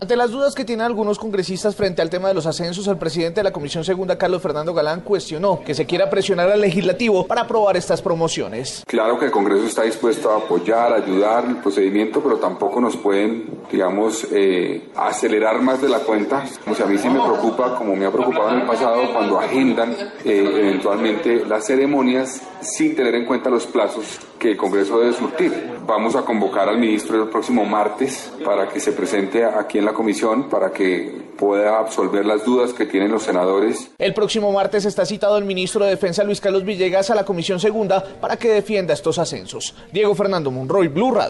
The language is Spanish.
Ante las dudas que tienen algunos congresistas frente al tema de los ascensos, el presidente de la Comisión Segunda, Carlos Fernando Galán, cuestionó que se quiera presionar al legislativo para aprobar estas promociones. Claro que el Congreso está dispuesto a apoyar, ayudar el procedimiento, pero tampoco nos pueden, digamos, eh, acelerar más de la cuenta. O sea, a mí sí me preocupa, como me ha preocupado en el pasado, cuando agendan eh, eventualmente las ceremonias sin tener en cuenta los plazos que el Congreso debe surtir. Vamos a convocar al ministro el próximo martes para que se presente aquí en la comisión para que pueda absolver las dudas que tienen los senadores. El próximo martes está citado el ministro de Defensa Luis Carlos Villegas a la Comisión Segunda para que defienda estos ascensos. Diego Fernando Monroy, Blue Radio.